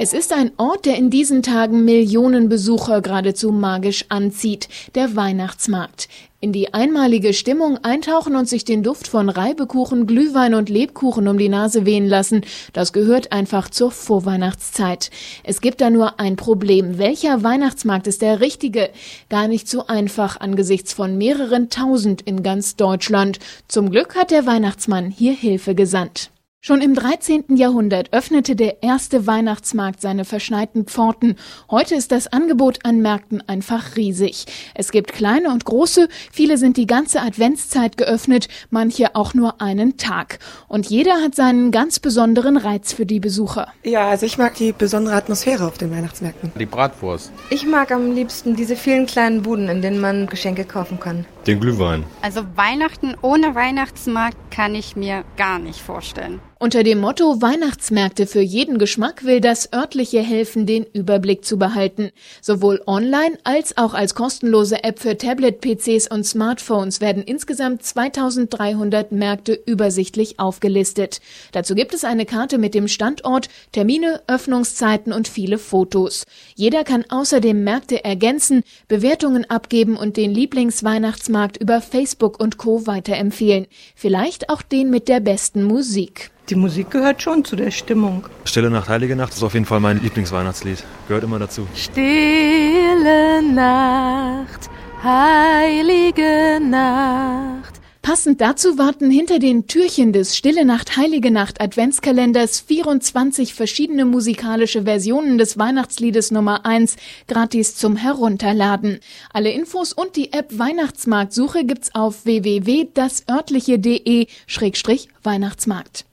Es ist ein Ort, der in diesen Tagen Millionen Besucher geradezu magisch anzieht, der Weihnachtsmarkt. In die einmalige Stimmung eintauchen und sich den Duft von Reibekuchen, Glühwein und Lebkuchen um die Nase wehen lassen, das gehört einfach zur Vorweihnachtszeit. Es gibt da nur ein Problem. Welcher Weihnachtsmarkt ist der richtige? Gar nicht so einfach angesichts von mehreren tausend in ganz Deutschland. Zum Glück hat der Weihnachtsmann hier Hilfe gesandt. Schon im 13. Jahrhundert öffnete der erste Weihnachtsmarkt seine verschneiten Pforten. Heute ist das Angebot an Märkten einfach riesig. Es gibt kleine und große, viele sind die ganze Adventszeit geöffnet, manche auch nur einen Tag. Und jeder hat seinen ganz besonderen Reiz für die Besucher. Ja, also ich mag die besondere Atmosphäre auf den Weihnachtsmärkten. Die Bratwurst. Ich mag am liebsten diese vielen kleinen Buden, in denen man Geschenke kaufen kann. Den Glühwein. Also Weihnachten ohne Weihnachtsmarkt kann ich mir gar nicht vorstellen. Unter dem Motto Weihnachtsmärkte für jeden Geschmack will das örtliche helfen, den Überblick zu behalten. Sowohl online als auch als kostenlose App für Tablet, PCs und Smartphones werden insgesamt 2300 Märkte übersichtlich aufgelistet. Dazu gibt es eine Karte mit dem Standort, Termine, Öffnungszeiten und viele Fotos. Jeder kann außerdem Märkte ergänzen, Bewertungen abgeben und den Lieblingsweihnachtsmarkt über Facebook und Co. weiterempfehlen. Vielleicht auch den mit der besten Musik. Die Musik gehört schon zu der Stimmung. Stille Nacht, Heilige Nacht ist auf jeden Fall mein Lieblingsweihnachtslied. Gehört immer dazu. Stille Nacht, Heilige Nacht. Passend dazu warten hinter den Türchen des Stille Nacht Heilige Nacht Adventskalenders 24 verschiedene musikalische Versionen des Weihnachtsliedes Nummer 1 gratis zum Herunterladen. Alle Infos und die App Weihnachtsmarktsuche gibt's auf www.dasörtliche.de-weihnachtsmarkt.